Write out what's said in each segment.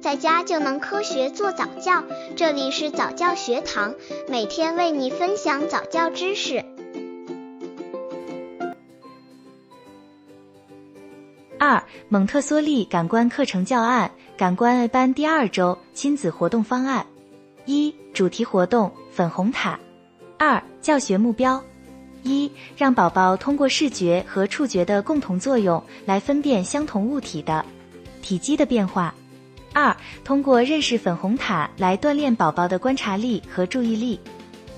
在家就能科学做早教。这里是早教学堂，每天为你分享早教知识。二、蒙特梭利感官课程教案，感官 A 班第二周亲子活动方案。一、主题活动粉红塔。二、教学目标。一、让宝宝通过视觉和触觉的共同作用来分辨相同物体的体积的变化。二、通过认识粉红塔来锻炼宝宝的观察力和注意力。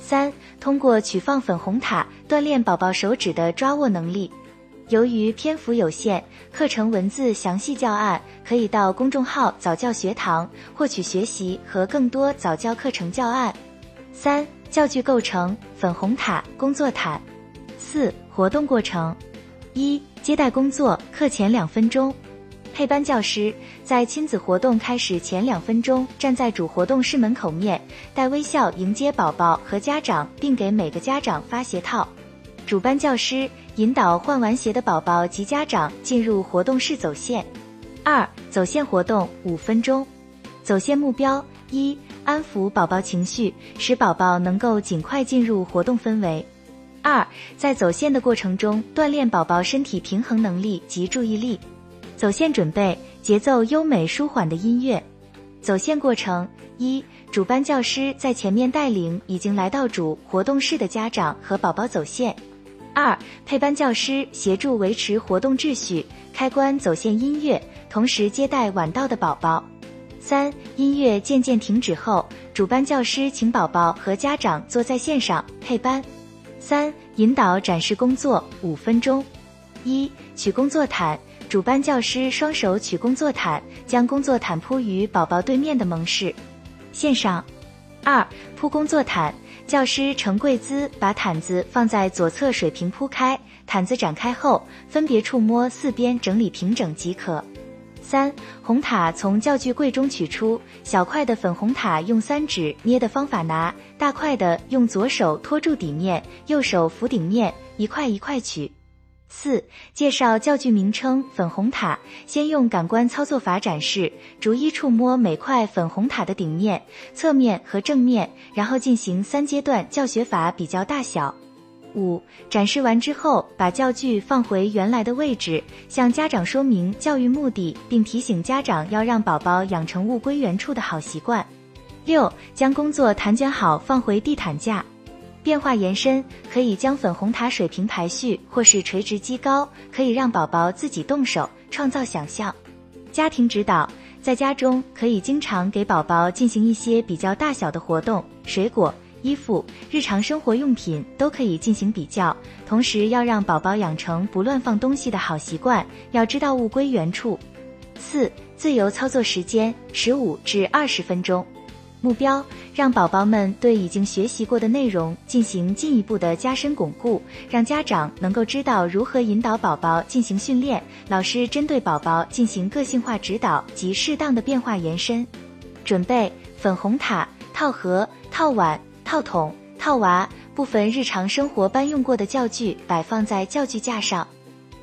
三、通过取放粉红塔锻炼宝宝手指的抓握能力。由于篇幅有限，课程文字详细教案可以到公众号早教学堂获取学习和更多早教课程教案。三、教具构成粉红塔工作毯。四、活动过程：一、接待工作，课前两分钟，配班教师在亲子活动开始前两分钟，站在主活动室门口面，带微笑迎接宝宝和家长，并给每个家长发鞋套。主班教师引导换完鞋的宝宝及家长进入活动室走线。二、走线活动五分钟，走线目标：一、安抚宝宝情绪，使宝宝能够尽快进入活动氛围；二、在走线的过程中锻炼宝宝身体平衡能力及注意力。走线准备：节奏优美舒缓的音乐。走线过程：一、主班教师在前面带领已经来到主活动室的家长和宝宝走线。二、配班教师协助维持活动秩序，开关走线音乐，同时接待晚到的宝宝。三、音乐渐渐停止后，主班教师请宝宝和家长坐在线上配班。三、引导展示工作五分钟。一、取工作毯，主班教师双手取工作毯，将工作毯铺于宝宝对面的蒙氏线上。二、铺工作毯。教师呈跪姿，把毯子放在左侧水平铺开，毯子展开后，分别触摸四边，整理平整即可。三、红塔从教具柜中取出，小块的粉红塔用三指捏的方法拿，大块的用左手托住底面，右手扶顶面，一块一块取。四、介绍教具名称粉红塔，先用感官操作法展示，逐一触摸每块粉红塔的顶面、侧面和正面，然后进行三阶段教学法比较大小。五、展示完之后，把教具放回原来的位置，向家长说明教育目的，并提醒家长要让宝宝养成物归原处的好习惯。六、将工作毯卷好放回地毯架。变化延伸，可以将粉红塔水平排序，或是垂直积高，可以让宝宝自己动手创造想象。家庭指导，在家中可以经常给宝宝进行一些比较大小的活动，水果、衣服、日常生活用品都可以进行比较。同时要让宝宝养成不乱放东西的好习惯，要知道物归原处。四、自由操作时间十五至二十分钟。目标让宝宝们对已经学习过的内容进行进一步的加深巩固，让家长能够知道如何引导宝宝进行训练，老师针对宝宝进行个性化指导及适当的变化延伸。准备粉红塔套盒、套碗、套筒、套娃，部分日常生活班用过的教具摆放在教具架上。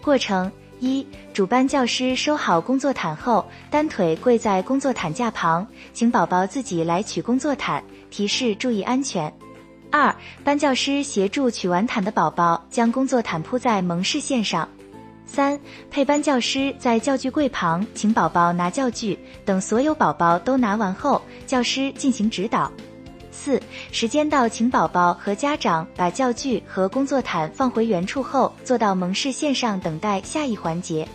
过程。一、主班教师收好工作毯后，单腿跪在工作毯架旁，请宝宝自己来取工作毯，提示注意安全。二、班教师协助取完毯的宝宝，将工作毯铺在蒙视线上。三、配班教师在教具柜旁，请宝宝拿教具，等所有宝宝都拿完后，教师进行指导。四时间到，请宝宝和家长把教具和工作毯放回原处后，坐到蒙氏线上等待下一环节。